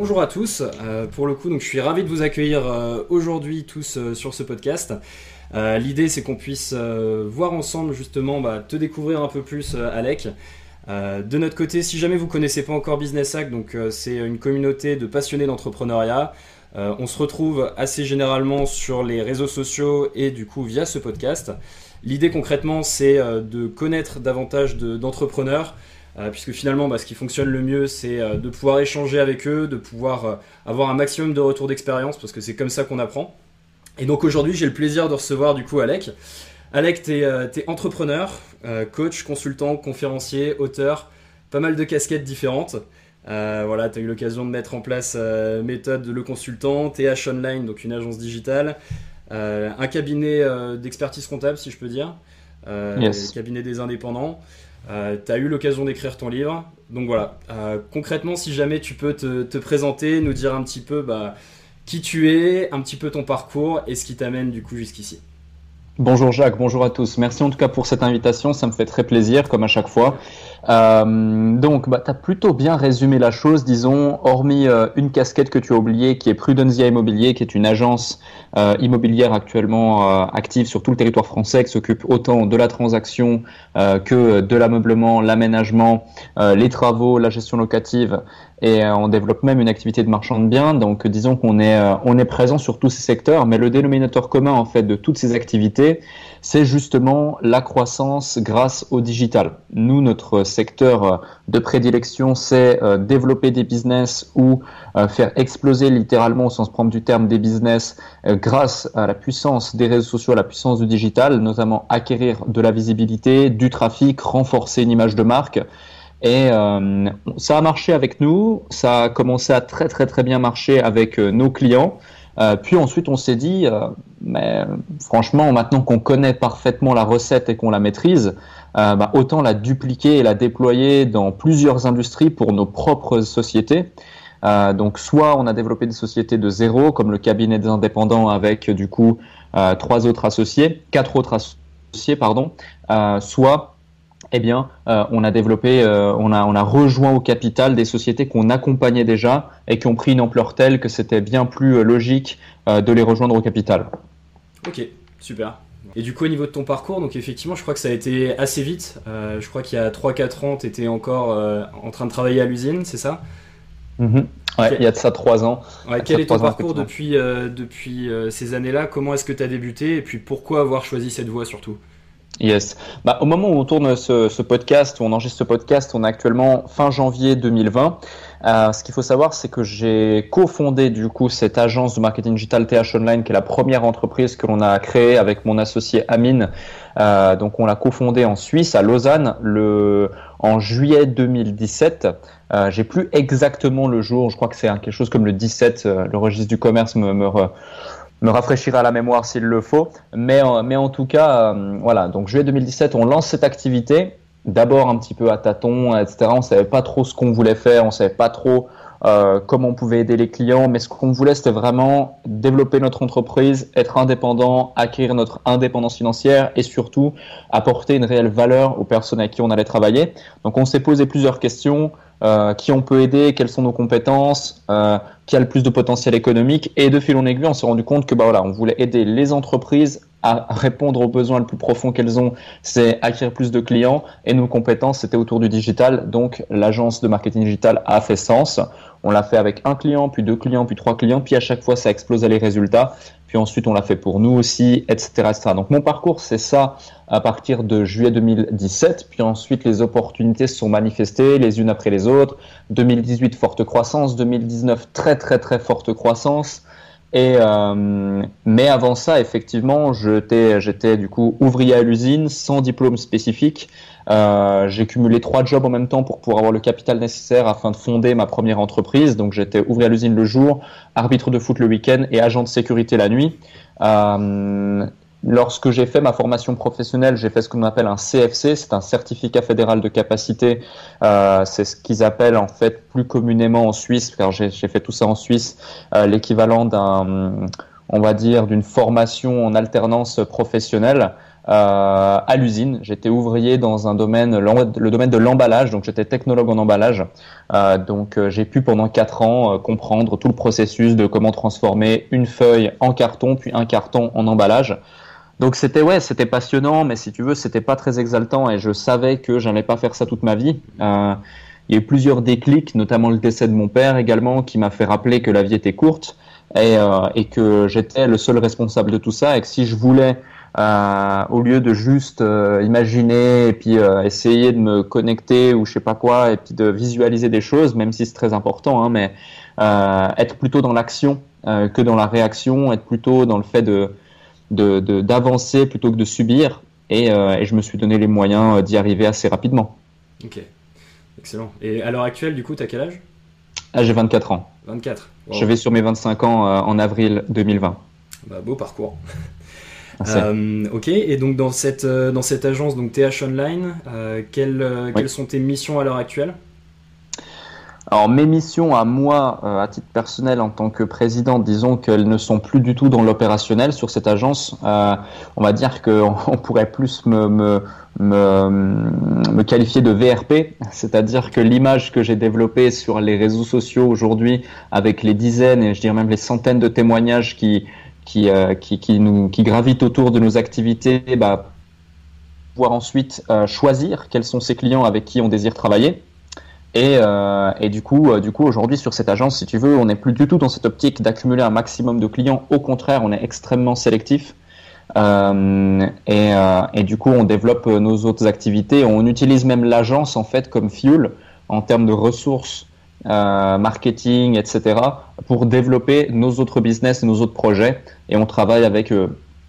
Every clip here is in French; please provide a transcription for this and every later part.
bonjour à tous. Euh, pour le coup, donc je suis ravi de vous accueillir euh, aujourd'hui tous euh, sur ce podcast. L'idée, c'est qu'on puisse voir ensemble justement, bah, te découvrir un peu plus, Alec. de notre côté, si jamais vous connaissez pas encore Business Hack, c'est une communauté de passionnés d'entrepreneuriat. on se retrouve assez généralement sur les réseaux sociaux et du coup via ce podcast. L'idée concrètement, c'est de connaître davantage d'entrepreneurs. Puisque finalement, bah, ce qui fonctionne le mieux, c'est euh, de pouvoir échanger avec eux, de pouvoir euh, avoir un maximum de retours d'expérience, parce que c'est comme ça qu'on apprend. Et donc aujourd'hui, j'ai le plaisir de recevoir du coup Alec. Alec, tu es, entrepreneur, coach, consultant, conférencier, auteur, pas mal de casquettes différentes. voilà, tu as eu l'occasion de mettre en place méthode le consultant, TH Online, donc une agence digitale, un cabinet d'expertise comptable, si je peux dire, yes. cabinet des indépendants. Euh, tu as eu l'occasion d'écrire ton livre. Donc voilà, euh, concrètement, si jamais tu peux te, présenter, nous dire un petit peu bah, qui tu es, un petit peu ton parcours et ce qui t'amène du coup jusqu'ici. Bonjour Jacques, bonjour à tous. Merci en tout cas pour cette invitation, ça me fait très plaisir comme à chaque fois. Euh, donc, bah, tu as plutôt bien résumé la chose, disons, hormis euh, une casquette que tu as oubliée, qui est Prudensia Immobilier, qui est une agence euh, immobilière actuellement active sur tout le territoire français, qui s'occupe autant de la transaction que de l'ameublement, l'aménagement, les travaux, la gestion locative, et on développe même une activité de marchand de biens. Donc, disons qu'on est, on est présent sur tous ces secteurs, mais le dénominateur commun en fait de toutes ces activités, c'est justement la croissance grâce au digital. Nous, notre secteur de prédilection, c'est euh, développer des business ou euh, faire exploser littéralement au sens propre du terme des business euh, grâce à la puissance des réseaux sociaux, à la puissance du digital, notamment acquérir de la visibilité, du trafic, renforcer une image de marque. Et ça a marché avec nous, ça a commencé à très très très bien marcher avec nos clients. Euh, puis ensuite, on s'est dit, euh, mais franchement, maintenant qu'on connaît parfaitement la recette et qu'on la maîtrise, euh, bah, autant la dupliquer et la déployer dans plusieurs industries pour nos propres sociétés. donc, soit on a développé des sociétés de zéro, comme le cabinet des indépendants avec du coup trois autres associés, quatre autres associés, pardon, soit eh bien, euh, on a développé, euh, on, a, on a rejoint au capital des sociétés qu'on accompagnait déjà et qui ont pris une ampleur telle que c'était bien plus euh, logique de les rejoindre au capital. Ok, super. Et du coup, au niveau de ton parcours, donc effectivement, je crois que ça a été assez vite. je crois qu'il y a 3-4 ans, tu étais encore en train de travailler à l'usine, c'est ça? Ouais, il y a de ça 3 ans. quel est ton parcours depuis, depuis ces années-là? Comment est-ce que tu as débuté? Et puis pourquoi avoir choisi cette voie surtout? Yes. Bah, au moment où on tourne ce, ce, podcast, où on enregistre ce podcast, on est actuellement fin janvier 2020. Euh, ce qu'il faut savoir, c'est que j'ai cofondé du coup cette agence de marketing digital TH Online, qui est la première entreprise que l'on a créée avec mon associé Amine. Euh, donc on l'a cofondée en Suisse, à Lausanne, le en juillet 2017. Euh, j'ai plus exactement le jour. Je crois que c'est quelque chose comme le 17. Euh, le registre du commerce me, me me rafraîchira la mémoire s'il le faut. Mais, mais en tout cas, euh, voilà. Donc juillet 2017, on lance cette activité. D'abord un petit peu à tâtons, etc. On savait pas trop ce qu'on voulait faire, on savait pas trop euh, comment on pouvait aider les clients, mais ce qu'on voulait, c'était vraiment développer notre entreprise, être indépendant, acquérir notre indépendance financière et surtout apporter une réelle valeur aux personnes avec qui on allait travailler. Donc on s'est posé plusieurs questions. Euh, qui on peut aider, quelles sont nos compétences, euh, qui a le plus de potentiel économique. Et de fil en aiguille, on s'est rendu compte que bah voilà, on voulait aider les entreprises à répondre aux besoins le plus profonds qu'elles ont, c'est acquérir plus de clients. Et nos compétences, c'était autour du digital. Donc l'agence de marketing digital a fait sens. On l'a fait avec un client, puis deux clients, puis trois clients, puis à chaque fois ça explosait les résultats puis ensuite on l'a fait pour nous aussi, etc., etc. Donc mon parcours, c'est ça à partir de juillet 2017, puis ensuite les opportunités se sont manifestées les unes après les autres. 2018, forte croissance, 2019, très très très forte croissance. Et euh, mais avant ça, effectivement, j'étais du coup ouvrier à l'usine sans diplôme spécifique. Euh, j'ai cumulé trois jobs en même temps pour pouvoir avoir le capital nécessaire afin de fonder ma première entreprise. Donc j'étais ouvrier à l'usine le jour, arbitre de foot le week-end et agent de sécurité la nuit. Euh, lorsque j'ai fait ma formation professionnelle, j'ai fait ce qu'on appelle un CFC, c'est un certificat fédéral de capacité. Euh, c'est ce qu'ils appellent en fait plus communément en Suisse, car j'ai fait tout ça en Suisse, euh, l'équivalent d'un on va dire, d'une formation en alternance professionnelle. à l'usine. J'étais ouvrier dans un domaine, le domaine de l'emballage, donc j'étais technologue en emballage. donc j'ai pu pendant quatre ans comprendre tout le processus de comment transformer une feuille en carton, puis un carton en emballage. Donc c'était ouais, c'était passionnant, mais si tu veux, c'était pas très exaltant et je savais que j'allais pas faire ça toute ma vie. Euh, il y a eu plusieurs déclics, notamment le décès de mon père également, qui m'a fait rappeler que la vie était courte et, euh, et que j'étais le seul responsable de tout ça et que si je voulais, euh, au lieu de juste euh, imaginer et puis euh, essayer de me connecter ou je sais pas quoi et puis de visualiser des choses, même si c'est très important, hein, mais être plutôt dans l'action que dans la réaction, être plutôt dans le fait de d'avancer plutôt que de subir. Euh, et, je me suis donné les moyens euh, d'y arriver assez rapidement. Ok, excellent. Et à l'heure actuelle, du coup, tu as quel âge? Ah, J'ai 24 ans. 24. Je vais sur mes 25 ans euh, en avril 2020. Bah, beau parcours. ok, et donc dans cette, dans cette agence, donc TH Online, quelles, quelles sont tes missions à l'heure actuelle? Alors mes missions à moi, euh, à titre personnel en tant que président, disons qu'elles ne sont plus du tout dans l'opérationnel sur cette agence. Euh, on va dire qu'on on pourrait plus me, me, me, me, qualifier de VRP, c'est-à-dire que l'image que j'ai développée sur les réseaux sociaux aujourd'hui, avec les dizaines et je dirais même les centaines de témoignages qui, qui, euh, qui, qui, nous, qui gravitent autour de nos activités, bah, pouvoir ensuite euh, choisir quels sont ces clients avec qui on désire travailler et, euh, du coup, euh, du coup, aujourd'hui sur cette agence, si tu veux, on n'est plus du tout dans cette optique d'accumuler un maximum de clients. Au contraire, on est extrêmement sélectif. Euh, et, euh, et, du coup, on développe euh, nos autres activités. On utilise même l'agence en fait comme fuel en termes de ressources, marketing, etc., pour développer nos autres business nos autres projets. Et on travaille avec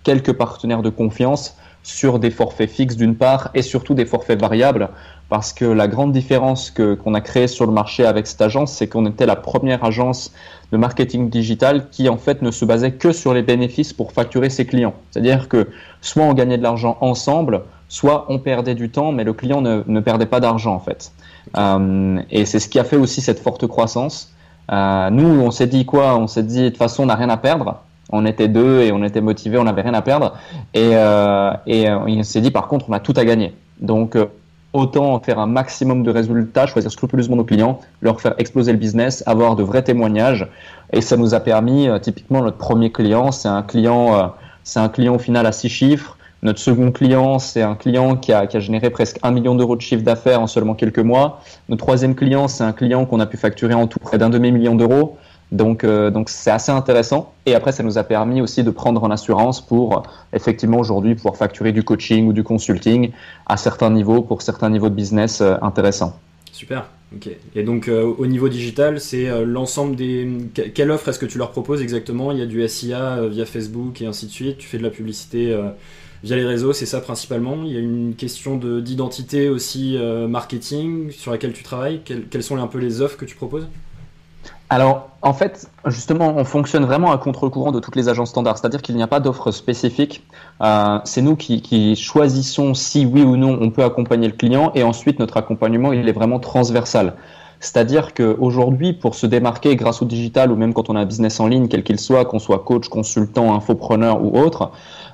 quelques partenaires de confiance sur des forfaits fixes d'une part et surtout des forfaits variables parce que la grande différence que qu'on a créée sur le marché avec cette agence, c'est qu'on était la première agence de marketing digital qui en fait ne se basait que sur les bénéfices pour facturer ses clients. C'est-à-dire que soit on gagnait de l'argent ensemble, soit on perdait du temps, mais le client ne, ne perdait pas d'argent en fait. Euh, et c'est ce qui a fait aussi cette forte croissance. Euh, nous, on s'est dit quoi? On s'est dit de toute façon, on n'a rien à perdre. On était deux et on était motivés, on n'avait rien à perdre. Et, euh, et euh, on s'est dit par contre, on a tout à gagner. Donc euh, autant faire un maximum de résultats, choisir scrupuleusement nos clients, leur faire exploser le business, avoir de vrais témoignages. Et ça nous a permis, euh, typiquement, notre premier client, c'est un client, euh, c'est un client au final à six chiffres. Notre second client, c'est un client qui a, qui a généré presque un million d'euros de chiffre d'affaires en seulement quelques mois. Notre troisième client, c'est un client qu'on a pu facturer en tout près d'un demi-million d'euros. Donc, euh, donc c'est assez intéressant. Et après, ça nous a permis aussi de prendre en assurance pour euh, effectivement aujourd'hui pouvoir facturer du coaching ou du consulting à certains niveaux pour certains niveaux de business euh, intéressants. Super. Ok. Et donc au niveau digital, c'est l'ensemble des. Quelle offre est-ce que tu leur proposes exactement? Il y a du SIA via Facebook et ainsi de suite. Tu fais de la publicité via les réseaux, c'est ça principalement? Il y a une question d'identité aussi marketing sur laquelle tu travailles? quelles sont un peu les offres que tu proposes? Alors, en fait, justement, on fonctionne vraiment à contre-courant de toutes les agences standards, c'est-à-dire qu'il n'y a pas d'offre spécifique. Euh, c'est nous qui, choisissons si oui ou non on peut accompagner le client, et ensuite notre accompagnement il est vraiment transversal. C'est-à-dire qu'aujourd'hui, pour se démarquer grâce au digital ou même quand on a un business en ligne, quel qu'il soit, qu'on soit coach, consultant, infopreneur ou autre,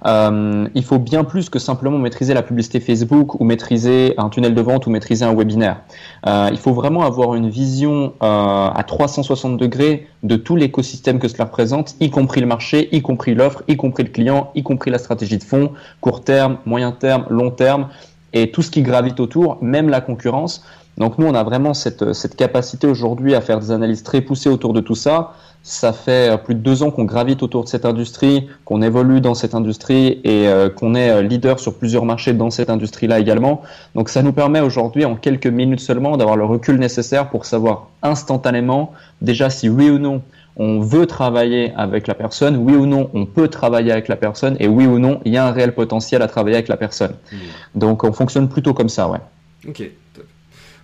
euh, il faut bien plus que simplement maîtriser la publicité Facebook ou maîtriser un tunnel de vente ou maîtriser un webinaire. Euh, il faut vraiment avoir une vision euh, à 360 degrés de tout l'écosystème que cela représente, y compris le marché, y compris l'offre, y compris le client, y compris la stratégie de fond, court terme, moyen terme, long terme, et tout ce qui gravite autour, même la concurrence. Donc nous, on a vraiment cette, cette capacité aujourd'hui à faire des analyses très poussées autour de tout ça. Ça fait euh, plus de deux ans qu'on gravite autour de cette industrie, qu'on évolue dans cette industrie et euh, qu'on est euh, leader sur plusieurs marchés dans cette industrie-là également. Donc ça nous permet aujourd'hui, en quelques minutes seulement, d'avoir le recul nécessaire pour savoir instantanément déjà si oui ou non on veut travailler avec la personne, oui ou non on peut travailler avec la personne et oui ou non il y a un réel potentiel à travailler avec la personne. Mmh. Donc on fonctionne plutôt comme ça, ouais. Ok,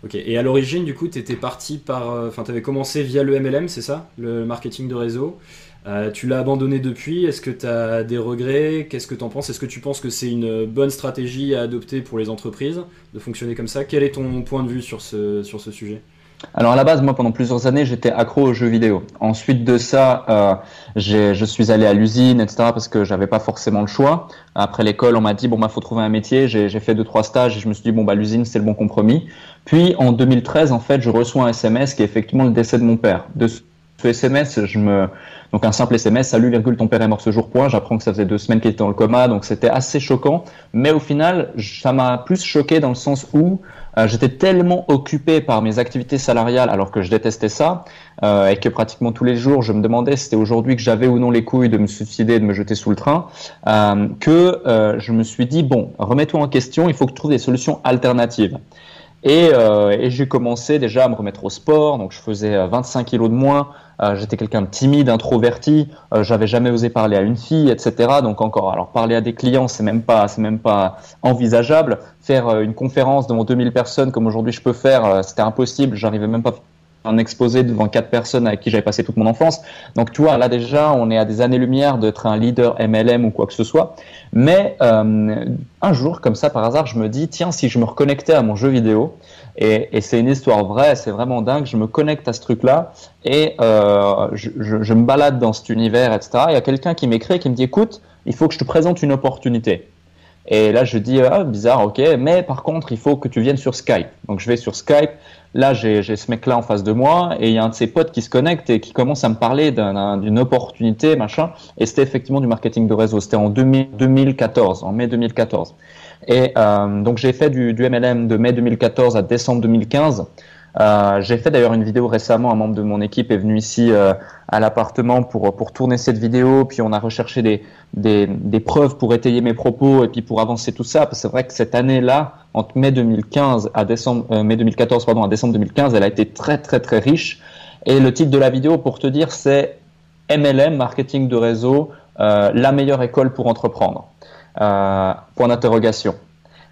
Ok, et à l'origine, du coup, tu parti par. Euh, enfin, tu avais commencé via le MLM, c'est ça? Le marketing de réseau. Euh, tu l'as abandonné depuis. Est-ce que tu as des regrets? Qu'est-ce que tu en penses? Est-ce que tu penses que c'est une bonne stratégie à adopter pour les entreprises de fonctionner comme ça? Quel est ton point de vue sur ce sujet? Alors à la base, moi pendant plusieurs années, j'étais accro aux jeux vidéo. Ensuite de ça, euh, je suis allé à l'usine, etc. parce que j'avais pas forcément le choix. Après l'école, on m'a dit bon bah faut trouver un métier. J'ai fait deux trois stages et je me suis dit bon bah l'usine c'est le bon compromis. Puis en 2013, en fait, je reçois un SMS qui est effectivement le décès de mon père. SMS, je me donc un simple SMS, salut ton père est mort ce jour point. J'apprends que ça faisait deux semaines qu'il était dans le coma, donc c'était assez choquant. Mais au final, ça m'a plus choqué dans le sens où euh, j'étais tellement occupé par mes activités salariales alors que je détestais ça euh, et que pratiquement tous les jours je me demandais si c'était aujourd'hui que j'avais ou non les couilles de me suicider, de me jeter sous le train, euh, que je me suis dit bon, remets-toi en question, il faut que tu trouves des solutions alternatives. Et, euh, et j'ai commencé déjà à me remettre au sport, donc je faisais 25 kilos de moins, euh, j'étais quelqu'un de timide, introverti, euh, j'avais jamais osé parler à une fille, etc. Donc encore, alors parler à des clients, c'est même pas, c'est même pas envisageable. Faire euh, une conférence devant 2000 personnes comme aujourd'hui je peux faire, c'était impossible. J'arrivais même pas un exposé devant quatre personnes avec qui j'avais passé toute mon enfance. Donc tu vois, là déjà, on est à des années-lumière d'être un leader MLM ou quoi que ce soit. Mais euh, un jour, comme ça par hasard, je me dis, tiens, si je me reconnectais à mon jeu vidéo, et, et c'est une histoire vraie, c'est vraiment dingue, je me connecte à ce truc-là et euh, je, je, je, me balade dans cet univers, etc. Il y a quelqu'un qui m'écrit qui me dit, écoute, il faut que je te présente une opportunité. Et là, je dis, ah, bizarre, ok, mais par contre, il faut que tu viennes sur Skype. Donc, je vais sur Skype. Là, j'ai ce mec-là en face de moi et il y a un de ses potes qui se connecte et qui commence à me parler d'une opportunité, machin. Et c'était effectivement du marketing de réseau. C'était en 2014, en mai 2014. Et euh, donc, j'ai fait du, du MLM de mai 2014 à décembre 2015. Euh, j'ai fait d'ailleurs une vidéo récemment, un membre de mon équipe est venu ici euh, à l'appartement pour, pour tourner cette vidéo, puis on a recherché des, des, preuves pour étayer mes propos et puis pour avancer tout ça, parce que c'est vrai que cette année-là, entre mai 2015 à décembre, euh, mai 2014 pardon, à décembre 2015, elle a été très très très riche. Et le titre de la vidéo, pour te dire, c'est MLM, marketing de réseau, la meilleure école pour entreprendre. point d'interrogation.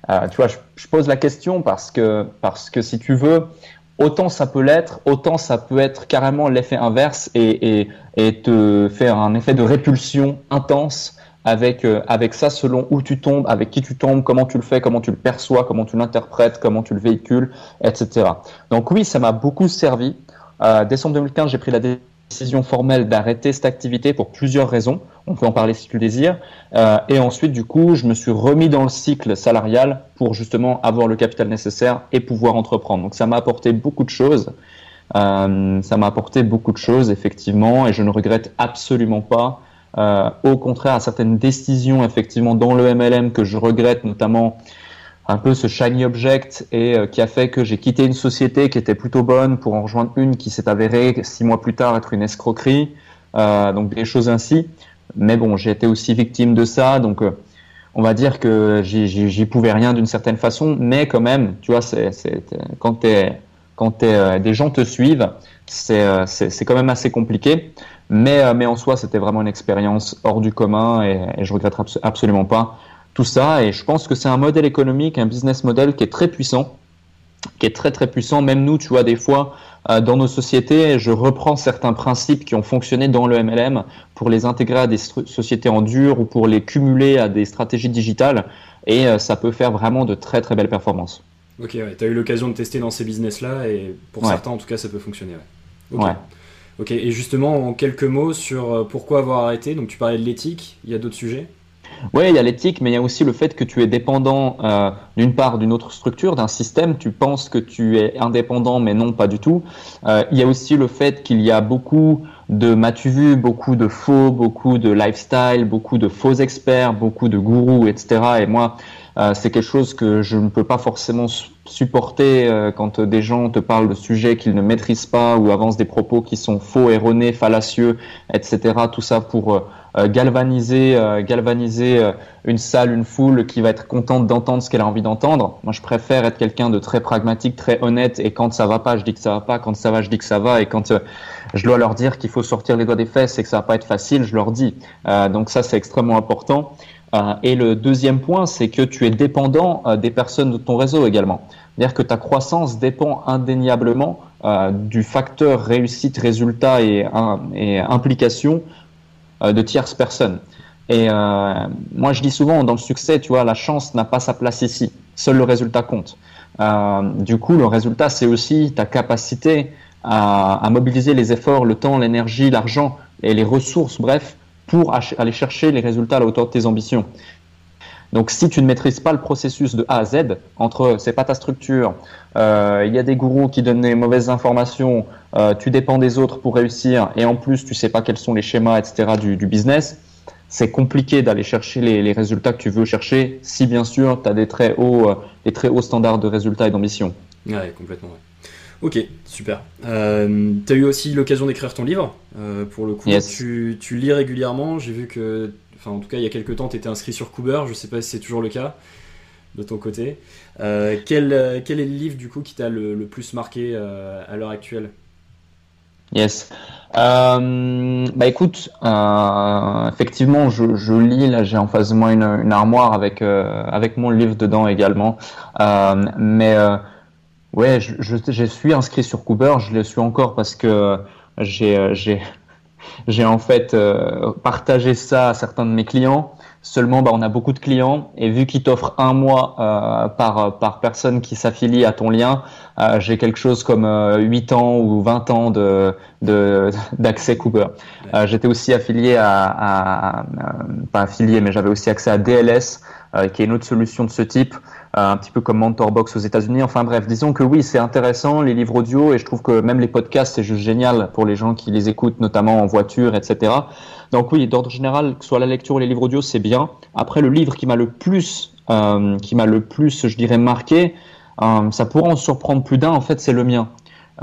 tu vois, je, je, pose la question parce que parce que si tu veux, autant ça peut l'être, autant ça peut être carrément l'effet inverse et, te faire un effet de répulsion intense avec, euh, avec ça selon où tu tombes, avec qui tu tombes, comment tu le fais, comment tu le perçois, comment tu l'interprètes, comment tu le véhicules, etc. Donc oui, ça m'a beaucoup servi. Euh, décembre 2015, j'ai pris la décision formelle d'arrêter cette activité pour plusieurs raisons. On peut en parler si tu le désires. Euh, et ensuite, du coup, je me suis remis dans le cycle salarial pour justement avoir le capital nécessaire et pouvoir entreprendre. Donc ça m'a apporté beaucoup de choses. Euh, ça m'a apporté beaucoup de choses, effectivement, et je ne regrette absolument pas. Euh, au contraire, à certaines décisions, effectivement, dans le MLM que je regrette, notamment un peu ce shiny object et euh, qui a fait que j'ai quitté une société qui était plutôt bonne pour en rejoindre une qui s'est avérée six mois plus tard être une escroquerie. Euh, donc des choses ainsi. Mais bon, j'ai été aussi victime de ça, donc euh, on va dire que j'y pouvais rien d'une certaine façon, mais quand même, tu vois, quand es, quand es, des gens te suivent, c'est quand même assez compliqué. Mais, en soi, c'était vraiment une expérience hors du commun et, et je regrette absolument pas tout ça. Et je pense que c'est un modèle économique, un business model qui est très puissant, qui est très très puissant. Même nous, tu vois, des fois, euh, dans nos sociétés, je reprends certains principes qui ont fonctionné dans le MLM pour les intégrer à des sociétés en dur ou pour les cumuler à des stratégies digitales. Et euh, ça peut faire vraiment de très très belles performances. Ok, ouais. tu as eu l'occasion de tester dans ces business-là et pour certains, en tout cas, ça peut fonctionner. Ouais. ouais. Ok, et justement, en quelques mots sur euh, pourquoi avoir arrêté, donc tu parlais de l'éthique, il y a d'autres sujets? Oui, il y a l'éthique, mais il y a aussi le fait que tu es dépendant euh, d'une part d'une autre structure, d'un système. Tu penses que tu es indépendant, mais non, pas du tout. Euh, il y a aussi le fait qu'il y a beaucoup de m'as-tu vu, beaucoup de faux, beaucoup de lifestyle, beaucoup de faux experts, beaucoup de gourous, etc. Et moi, euh, c'est quelque chose que je ne peux pas forcément supporter euh, quand des gens te parlent de sujets qu'ils ne maîtrisent pas ou avancent des propos qui sont faux, erronés, fallacieux, etc. Tout ça pour euh, galvaniser, galvaniser une salle, une foule qui va être contente d'entendre ce qu'elle a envie d'entendre. Moi, je préfère être quelqu'un de très pragmatique, très honnête. Et quand ça va pas, je dis que ça va pas. Quand ça va, je dis que ça va. Et quand je dois leur dire qu'il faut sortir les doigts des fesses et que ça va pas être facile, je leur dis. donc ça, c'est extrêmement important. Euh, et le deuxième point, c'est que tu es dépendant euh, des personnes de ton réseau également. C'est-à-dire que ta croissance dépend indéniablement euh, du facteur réussite, résultat et, et implication de tierces personnes. Et moi, je dis souvent dans le succès, tu vois, la chance n'a pas sa place ici. Seul le résultat compte. du coup, le résultat, c'est aussi ta capacité à, mobiliser les efforts, le temps, l'énergie, l'argent et les ressources, bref, pour aller chercher les résultats à la hauteur de tes ambitions. Donc si tu ne maîtrises pas le processus de A à Z, entre c'est pas ta structure, euh, il y a des gourous qui donnent des mauvaises informations, euh, tu dépends des autres pour réussir, et en plus tu sais pas quels sont les schémas, etc. du, business, c'est compliqué d'aller chercher les, résultats que tu veux chercher si bien sûr tu as des très, hauts, euh, des très hauts standards de résultats et d'ambition. Ouais, complètement. Ok, super. Euh, tu as eu aussi l'occasion d'écrire ton livre, euh, pour le coup. Tu, tu, lis régulièrement. J'ai vu que, enfin, en tout cas, il y a quelques temps, tu étais inscrit sur Cooper. Je sais pas si c'est toujours le cas de ton côté. Euh, quel, quel, est le livre, du coup, qui t'a le, plus marqué à l'heure actuelle? Yes. bah écoute, effectivement, je, je, lis. Là, j'ai en face de moi une, une armoire avec avec mon livre dedans également. mais Ouais, je, je, suis inscrit sur Cooper, je le suis encore parce que j'ai j'ai en fait euh, partagé ça à certains de mes clients. Seulement, bah, on a beaucoup de clients et vu qu'ils t'offrent un mois euh, par, par personne qui s'affilie à ton lien, euh, j'ai quelque chose comme 8 ans ou 20 ans de d'accès Cooper. J'étais aussi affilié à, à, à, pas affilié, mais j'avais aussi accès à DLS, qui est une autre solution de ce type. Euh, un petit peu comme Mentorbox aux États-Unis. Enfin bref, disons que oui, c'est intéressant les livres audio et je trouve que même les podcasts c'est juste génial pour les gens qui les écoutent, notamment en voiture, etc. Donc oui, d'ordre général, que ce soit la lecture ou les livres audio, c'est bien. Après, le livre qui m'a le plus, euh, qui m'a le plus, je dirais, marqué, euh, ça pourrait en surprendre plus d'un. En fait, c'est le mien.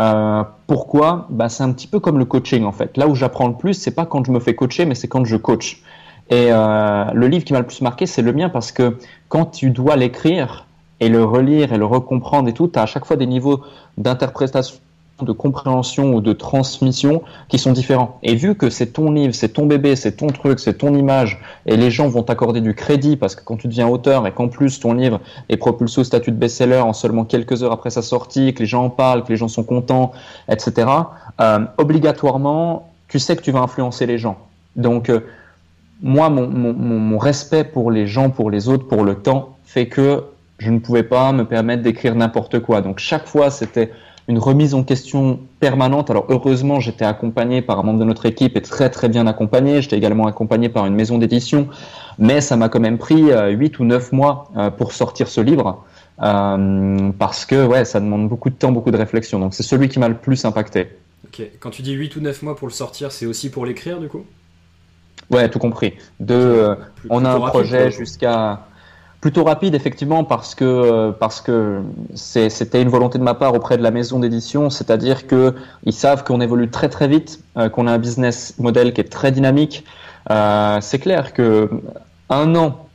Euh, pourquoi? Bah, C'est un petit peu comme le coaching en fait. Là où j'apprends le plus, c'est pas quand je me fais coacher, mais c'est quand je coach. Et euh, le livre qui m'a le plus marqué, c'est le mien parce que quand tu dois l'écrire et le relire et le recomprendre et tout, tu as à chaque fois des niveaux d'interprétation de compréhension ou de transmission qui sont différents. Et vu que c'est ton livre, c'est ton bébé, c'est ton truc, c'est ton image, et les gens vont t'accorder du crédit parce que quand tu deviens auteur et qu'en plus ton livre est propulsé au statut de best-seller en seulement quelques heures après sa sortie, que les gens en parlent, que les gens sont contents, etc., euh, obligatoirement, tu sais que tu vas influencer les gens. Donc, euh, moi, mon, respect pour les gens, pour les autres, pour le temps, fait que je ne pouvais pas me permettre d'écrire n'importe quoi. Donc chaque fois, c'était une remise en question permanente. Alors heureusement, j'étais accompagné par un membre de notre équipe et très très bien accompagné. J'étais également accompagné par une maison d'édition, mais ça m'a quand même pris euh, huit ou neuf mois euh, pour sortir ce livre. Euh, parce que ouais, ça demande beaucoup de temps, beaucoup de réflexion. Donc c'est celui qui m'a le plus impacté. Ok. Quand tu dis 8 ou 9 mois pour le sortir, c'est aussi pour l'écrire du coup? Ouais, tout compris. De, euh, on a un projet jusqu'à plutôt rapide effectivement parce que euh, parce que c'était une volonté de ma part auprès de la maison d'édition, c'est-à-dire que ils savent qu'on évolue très très vite, euh, qu'on a un business model qui est très dynamique. c'est clair que un an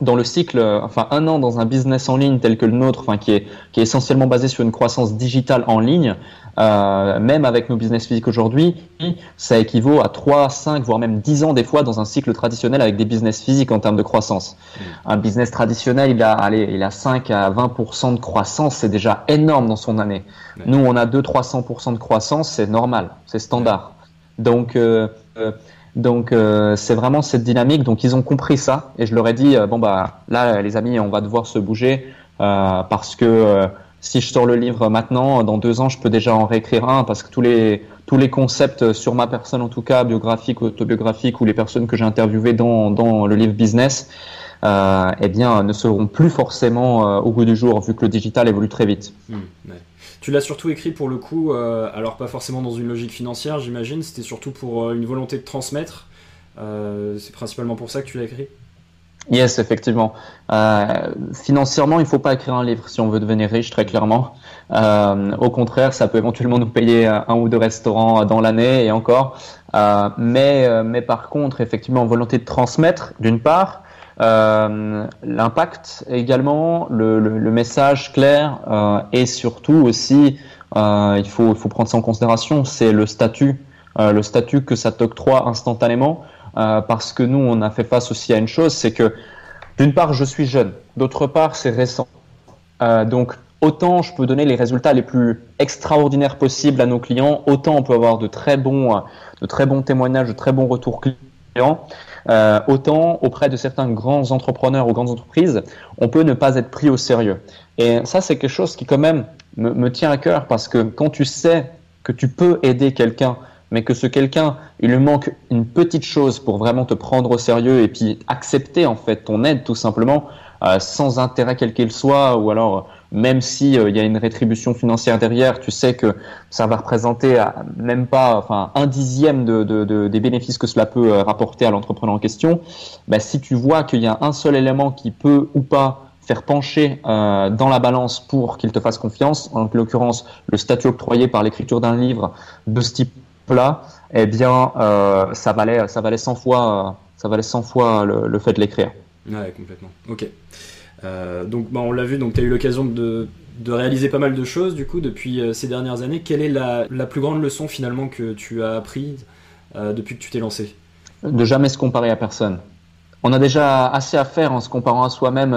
dans le cycle, enfin un an dans un business en ligne tel que le nôtre, enfin qui est qui est essentiellement basé sur une croissance digitale en ligne, euh, même avec nos business physiques aujourd'hui, ça équivaut à 3, 5, voire même 10 ans des fois dans un cycle traditionnel avec des business physiques en termes de croissance. Mm. Un business traditionnel, il a, allez, il a 5 à 20% de croissance, c'est déjà énorme dans son année. Nous, on a 200-300% de croissance, c'est normal, c'est standard. Donc, euh, euh donc euh, c'est vraiment cette dynamique. Donc ils ont compris ça et je leur ai dit bon bah là les amis on va devoir se bouger euh, parce que si je sors le livre maintenant, dans deux ans, je peux déjà en réécrire un parce que tous les tous les concepts sur ma personne, en tout cas biographique, autobiographique, ou les personnes que j'ai interviewées dans, dans le livre business, euh, eh bien, ne seront plus forcément euh, au bout du jour, vu que le digital évolue très vite. Mmh, tu l'as surtout écrit pour le coup, euh, alors pas forcément dans une logique financière, j'imagine, c'était surtout pour une volonté de transmettre. C'est principalement pour ça que tu l'as écrit? Yes, effectivement. Euh, financièrement, il ne faut pas écrire un livre si on veut devenir riche, très clairement. Euh, au contraire, ça peut éventuellement nous payer un ou deux restaurants dans l'année et encore. Euh, mais, euh, mais par contre, effectivement, volonté de transmettre, d'une part, euh, l'impact également, le, le, le, message clair euh, et surtout aussi, il faut, faut prendre ça en considération, c'est le statut, le statut que ça t'octroie instantanément. Euh, parce que nous, on a fait face aussi à une chose, c'est que d'une part, je suis jeune, d'autre part, c'est récent. Euh, donc, autant je peux donner les résultats les plus extraordinaires possibles à nos clients, autant on peut avoir de très bons, euh, de très bons témoignages, de très bons retours clients autant auprès de certains grands entrepreneurs ou grandes entreprises, on peut ne pas être pris au sérieux. Et ça, c'est quelque chose qui quand même me, me tient à cœur parce que quand tu sais que tu peux aider quelqu'un, mais que ce quelqu'un, il lui manque une petite chose pour vraiment te prendre au sérieux et puis accepter en fait ton aide tout simplement, euh, sans intérêt quel qu'il soit, ou alors même si euh, y a une rétribution financière derrière, tu sais que ça va représenter euh, même pas, enfin un dixième de, de, de, des bénéfices que cela peut rapporter à l'entrepreneur en question. Bah, si tu vois qu'il y a un seul élément qui peut ou pas faire pencher euh, dans la balance pour qu'il te fasse confiance, en l'occurrence le statut octroyé par l'écriture d'un livre de ce type-là, eh bien euh, ça valait ça valait 100 fois ça valait 100 fois le, le fait de l'écrire. Ouais, complètement. Ok. Euh, donc bah, on l'a vu, donc tu as eu l'occasion de, de, réaliser pas mal de choses du coup depuis euh, ces dernières années. Quelle est la, la, plus grande leçon finalement que tu as apprise euh, depuis que tu t'es lancé? De jamais se comparer à personne. On a déjà assez à faire en se comparant à soi-même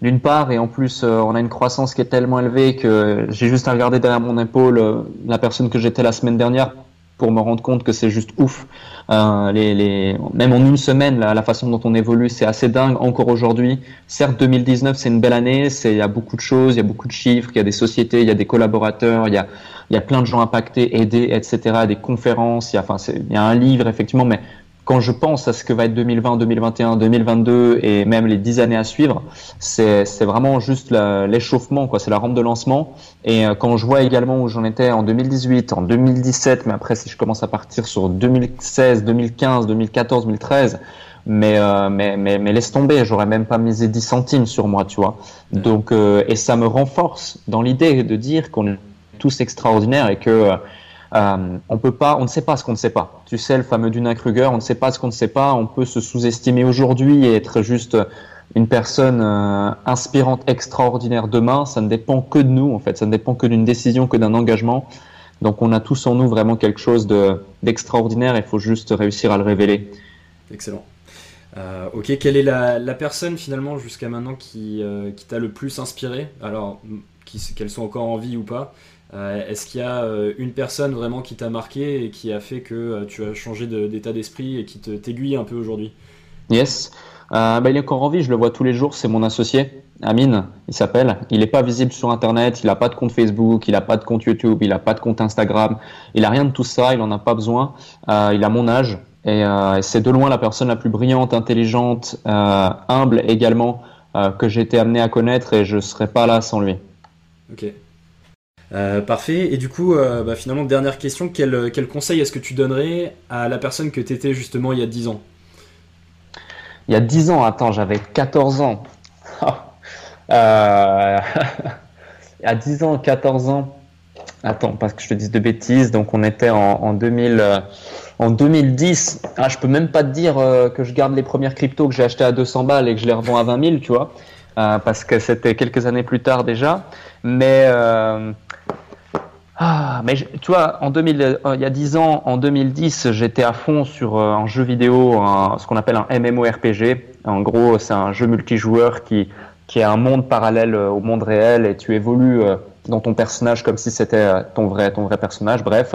d'une part et en plus euh, on a une croissance qui est tellement élevée que j'ai juste à regarder derrière mon épaule euh, la personne que j'étais la semaine dernière pour me rendre compte que c'est juste ouf. Euh, les, les, même en une semaine, la, la façon dont on évolue, c'est assez dingue encore aujourd'hui. Certes, 2019, c'est une belle année, il y a beaucoup de choses, il y a beaucoup de chiffres, il y a des sociétés, il y a des collaborateurs, il y a, y a plein de gens impactés, aidés, etc., des conférences, il y a, enfin, il y a un livre, effectivement, mais quand je pense à ce que va être 2020, 2021, 2022 et même les dix années à suivre, c'est vraiment juste l'échauffement, quoi. C'est la rampe de lancement. Et euh, quand je vois également où j'en étais en 2018, en 2017, mais après si je commence à partir sur 2016, 2015, 2014, 2013, mais, euh, mais, mais, mais, laisse tomber, j'aurais même pas misé 10 centimes sur moi, tu vois. Donc, euh, et ça me renforce dans l'idée de dire qu'on est tous extraordinaires et que euh, on peut pas, on ne sait pas ce qu'on ne sait pas. Tu sais le fameux Dunning-Kruger, on ne sait pas ce qu'on ne sait pas. On peut se sous-estimer aujourd'hui et être juste une personne euh, inspirante, extraordinaire demain. Ça ne dépend que de nous en fait. Ça ne dépend que d'une décision, que d'un engagement. Donc on a tous en nous vraiment quelque chose de d'extraordinaire. Il faut juste réussir à le révéler. Excellent. Euh, ok, quelle est la, personne finalement jusqu'à maintenant qui, t'a le plus inspiré? Alors, qu'elles sont encore en vie ou pas? Est-ce qu'il y a euh, une personne vraiment qui t'a marqué et qui a fait que euh, tu as changé d'état d'esprit et qui t'aiguille un peu aujourd'hui? Yes. Euh, bah, il est encore en vie, je le vois tous les jours, c'est mon associé, Amine, il s'appelle. Il n'est pas visible sur Internet, il n'a pas de compte Facebook, il n'a pas de compte YouTube, il n'a pas de compte Instagram, il n'a rien de tout ça, il n'en a pas besoin. Euh, il a mon âge et, euh, c'est de loin la personne la plus brillante, intelligente, humble également que j'ai été amené à connaître et je ne serais pas là sans lui. Ok. Euh, parfait. Et du coup, euh, bah, finalement, dernière question, quel, quel conseil est-ce que tu donnerais à la personne que tu étais justement il y a 10 ans? Il y a 10 ans, attends, j'avais 14 ans. euh... a 10 ans, 14 ans. Attends, parce que je te dise de bêtises. Donc, on était en, en 2000. Euh, en 2010, ah, je peux même pas te dire euh, que je garde les premières cryptos que j'ai achetées à 200 balles et que je les revends à 20 000, tu vois, euh, parce que c'était quelques années plus tard déjà. Mais euh, ah, mais tu vois, en 2000, euh, il y a 10 ans, en 2010, j'étais à fond sur un jeu vidéo, un, ce qu'on appelle un MMORPG. En gros, c'est un jeu multijoueur qui, qui est un monde parallèle au monde réel et tu évolues dans ton personnage comme si c'était ton vrai, ton vrai personnage. Bref,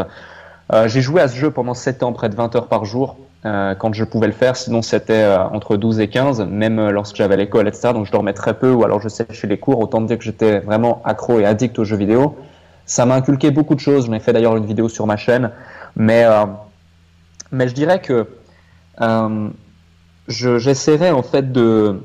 j'ai joué à ce jeu pendant 7 ans, près de 20 heures par jour, euh, quand je pouvais le faire. Sinon, c'était euh, entre 12 et 15, même lorsque j'avais l'école, etc. Donc, je dormais très peu ou alors je séchais les cours. Autant dire que j'étais vraiment accro et addict aux jeux vidéo. Ça m'a inculqué beaucoup de choses. J'en ai fait d'ailleurs une vidéo sur ma chaîne. Mais, euh, mais je dirais que euh, j'essaierai en fait de,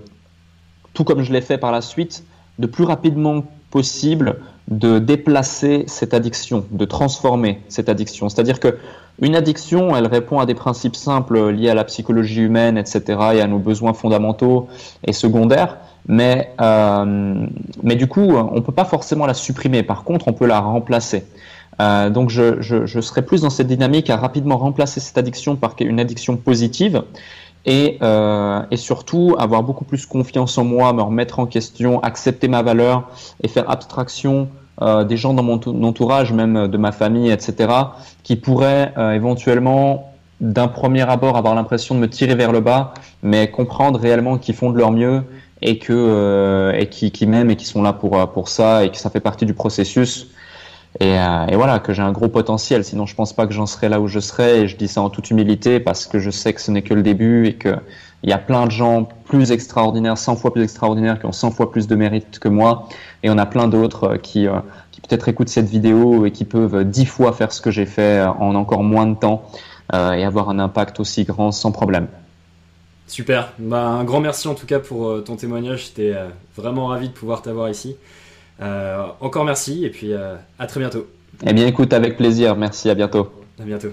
tout comme je l'ai fait par la suite, de plus rapidement possible de déplacer cette addiction, de transformer cette addiction. C'est-à-dire que une addiction, elle répond à des principes simples liés à la psychologie humaine, etc., et à nos besoins fondamentaux et secondaires. Mais, euh, mais du coup, on peut pas forcément la supprimer. Par contre, on peut la remplacer. Euh, donc, je, je, je serais plus dans cette dynamique à rapidement remplacer cette addiction par une addiction positive et, euh, et surtout avoir beaucoup plus confiance en moi, me remettre en question, accepter ma valeur et faire abstraction euh, des gens dans mon entourage, même de ma famille, etc., qui pourraient euh, éventuellement d'un premier abord avoir l'impression de me tirer vers le bas, mais comprendre réellement qu'ils font de leur mieux et que euh, et qui, qui m'aiment et qui sont là pour pour ça et que ça fait partie du processus. et, et, voilà que j'ai un gros potentiel. Sinon, je pense pas que j'en serais là où je serais. Et je dis ça en toute humilité parce que je sais que ce n'est que le début et que il y a plein de gens plus extraordinaires, 100 fois plus extraordinaires, qui ont 100 fois plus de mérite que moi. Et on a plein d'autres qui, qui peut-être écoutent cette vidéo et qui peuvent 10 fois faire ce que j'ai fait en encore moins de temps et avoir un impact aussi grand sans problème. Super. Bah, un grand merci en tout cas pour euh, ton témoignage. J'étais euh, vraiment ravi de pouvoir t'avoir ici. Euh, encore merci et puis à très bientôt. Eh bien écoute, avec plaisir. Merci, à bientôt. À bientôt.